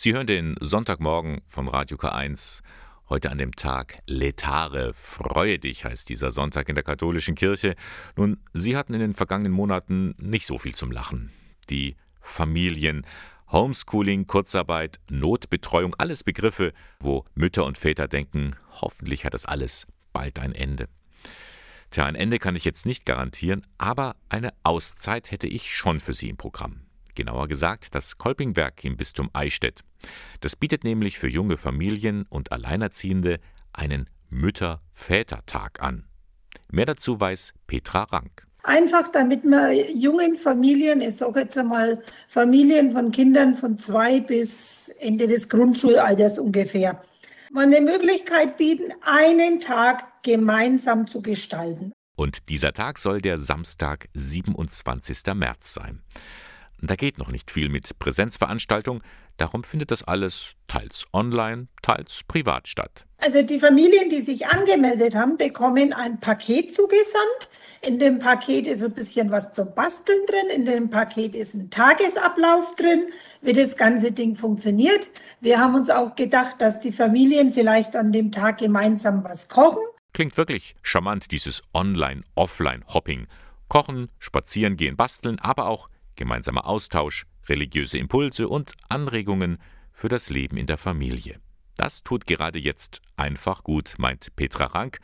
Sie hören den Sonntagmorgen von Radio K1. Heute an dem Tag Letare, freue dich, heißt dieser Sonntag in der katholischen Kirche. Nun, Sie hatten in den vergangenen Monaten nicht so viel zum Lachen. Die Familien, Homeschooling, Kurzarbeit, Notbetreuung, alles Begriffe, wo Mütter und Väter denken, hoffentlich hat das alles bald ein Ende. Tja, ein Ende kann ich jetzt nicht garantieren, aber eine Auszeit hätte ich schon für Sie im Programm. Genauer gesagt das Kolpingwerk im Bistum Eichstätt. Das bietet nämlich für junge Familien und Alleinerziehende einen Mütter-Väter-Tag an. Mehr dazu weiß Petra Rank. Einfach damit man jungen Familien, ich sage jetzt einmal Familien von Kindern von zwei bis Ende des Grundschulalters ungefähr, man eine Möglichkeit bieten, einen Tag gemeinsam zu gestalten. Und dieser Tag soll der Samstag, 27. März sein. Da geht noch nicht viel mit Präsenzveranstaltung, darum findet das alles teils online, teils privat statt. Also die Familien, die sich angemeldet haben, bekommen ein Paket zugesandt. In dem Paket ist ein bisschen was zum Basteln drin, in dem Paket ist ein Tagesablauf drin, wie das ganze Ding funktioniert. Wir haben uns auch gedacht, dass die Familien vielleicht an dem Tag gemeinsam was kochen. Klingt wirklich charmant, dieses Online-Offline-Hopping. Kochen, spazieren gehen, basteln, aber auch gemeinsamer Austausch, religiöse Impulse und Anregungen für das Leben in der Familie. Das tut gerade jetzt einfach gut, meint Petra Rank.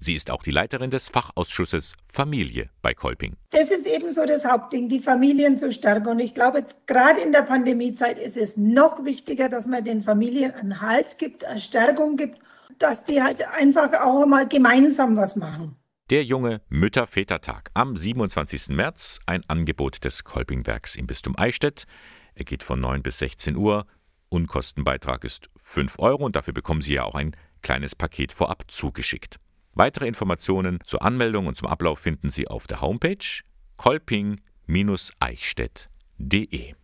Sie ist auch die Leiterin des Fachausschusses Familie bei Kolping. Das ist eben so das Hauptding, die Familien zu stärken. Und ich glaube, jetzt gerade in der Pandemiezeit ist es noch wichtiger, dass man den Familien einen Halt gibt, eine Stärkung gibt, dass die halt einfach auch mal gemeinsam was machen. Der junge Mütter-Väter-Tag am 27. März, ein Angebot des Kolpingwerks im Bistum Eichstätt. Er geht von 9 bis 16 Uhr. Unkostenbeitrag ist 5 Euro und dafür bekommen Sie ja auch ein kleines Paket vorab zugeschickt. Weitere Informationen zur Anmeldung und zum Ablauf finden Sie auf der Homepage kolping-eichstätt.de.